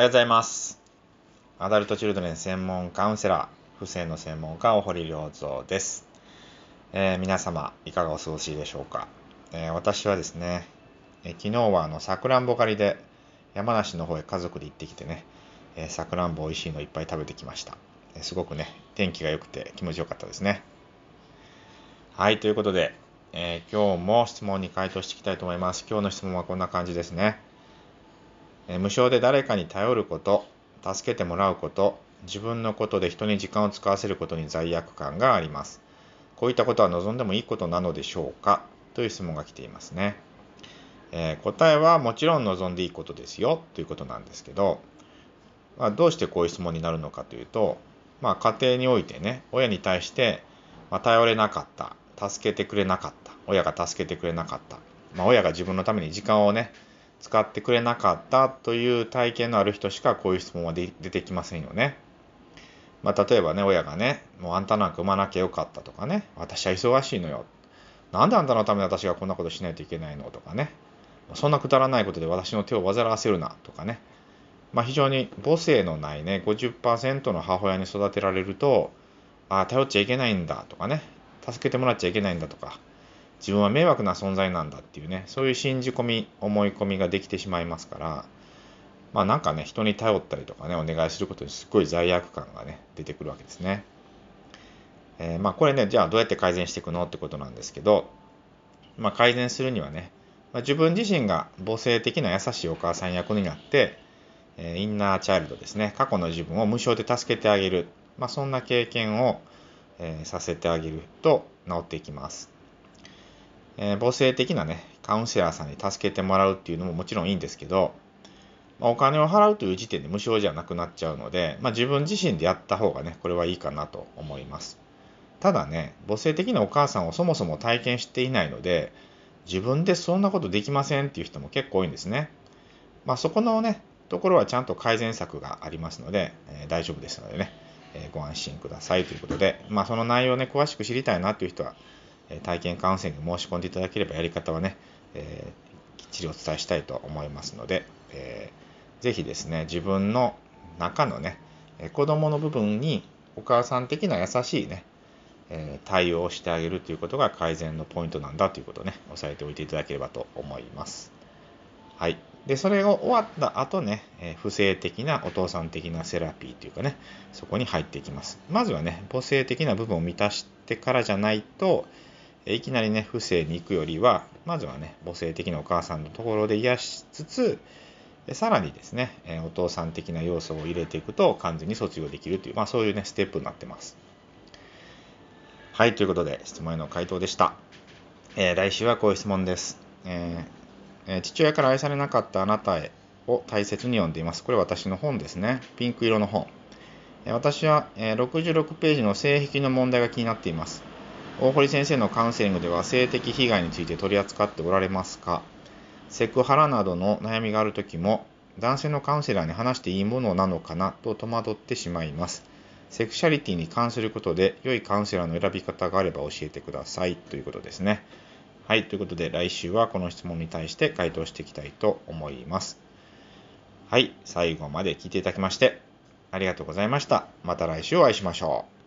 おはようございます。アダルトチルドレン専門カウンセラー、不正の専門家、大堀良三です、えー皆様、いかがお過ごしでしょうか？えー私はですね、えー昨日はあの、さくらんぼ狩りで山梨の方へ家族で行ってきてね、えさくらんぼ美味しいのいっぱい食べてきました。えすごくね、天気が良くて気持ちよかったですね。はい、ということで、え今日も質問に回答していきたいと思います。今日の質問はこんな感じですね。無償で誰かに頼ること、助けてもらうこと、自分のことで人に時間を使わせることに罪悪感があります。こういったことは望んでもいいことなのでしょうか？という質問が来ていますね。えー答えはもちろん望んでいいことですよということなんですけど、まあ、どうしてこういう質問になるのかというと、まあ、家庭においてね、親に対して、ま、頼れなかった、助けてくれなかった、親が助けてくれなかった、まあ、親が自分のために時間をね、使ってくれなかったという体験のある人しかこういう質問は出てきませんよね。まあ、例えばね、親がね、もうあんたなんか産まなきゃよかったとかね、私は忙しいのよ。なんであんたのために私がこんなことしないといけないのとかね、そんなくだらないことで私の手を煩わせるなとかね、まあ、非常に母性のないね、50%の母親に育てられると、ああ、頼っちゃいけないんだとかね、助けてもらっちゃいけないんだとか、自分は迷惑な存在なんだっていうね、そういう信じ込み、思い込みができてしまいますから、まあなんかね、人に頼ったりとかね、お願いすることにすっごい罪悪感がね、出てくるわけですね。えーまあこれね、じゃあどうやって改善していくのってことなんですけど、まあ改善するにはね、まあ、自分自身が母性的な優しいお母さん役になって、えーインナーチャイルドですね、過去の自分を無償で助けてあげる、まあそんな経験を、えーさせてあげると治っていきます。えー母性的なね、カウンセラーさんに助けてもらうっていうのももちろんいいんですけど、まあお金を払うという時点で無償じゃなくなっちゃうので、まあ、自分自身でやった方がね、これはいいかなと思います。ただね、母性的なお母さんをそもそも体験していないので、自分でそんなことできませんっていう人も結構多いんですね。まあ、そこのね、ところはちゃんと改善策がありますので、えー大丈夫ですのでね、えーご安心くださいということで、まあ、その内容をね、詳しく知りたいなという人は、体験カウンセリング申し込んでいただければやり方はね、えーきっちりお伝えしたいと思いますので、えーぜひですね、自分の中のね、え子供の部分にお母さん的な優しいね、えー対応をしてあげるということが改善のポイントなんだということをね、押さえておいていただければと思います。はい。で、それが終わった後ね、え不正的なお父さん的なセラピーというかね、そこに入っていきます。まずはね、母性的な部分を満たしてからじゃないと、いきなりね、不正に行くよりは、まずはね、母性的なお母さんのところで癒しつつ、さらにですね、お父さん的な要素を入れていくと完全に卒業できるという、まあそういうね、ステップになってます。はい、ということで、質問への回答でした。えー来週はこういう質問です。えー父親から愛されなかったあなたへを大切に読んでいます。これ私の本ですね。ピンク色の本。え私は、え66ページの性癖の問題が気になっています。大堀先生のカウンセリングでは性的被害について取り扱っておられますか？セクハラなどの悩みがあるときも男性のカウンセラーに話していいものなのかな？と戸惑ってしまいます。セクシャリティに関することで良いカウンセラーの選び方があれば教えてくださいということですね。はい、ということで来週はこの質問に対して回答していきたいと思います。はい、最後まで聞いていただきましてありがとうございました。また来週お会いしましょう。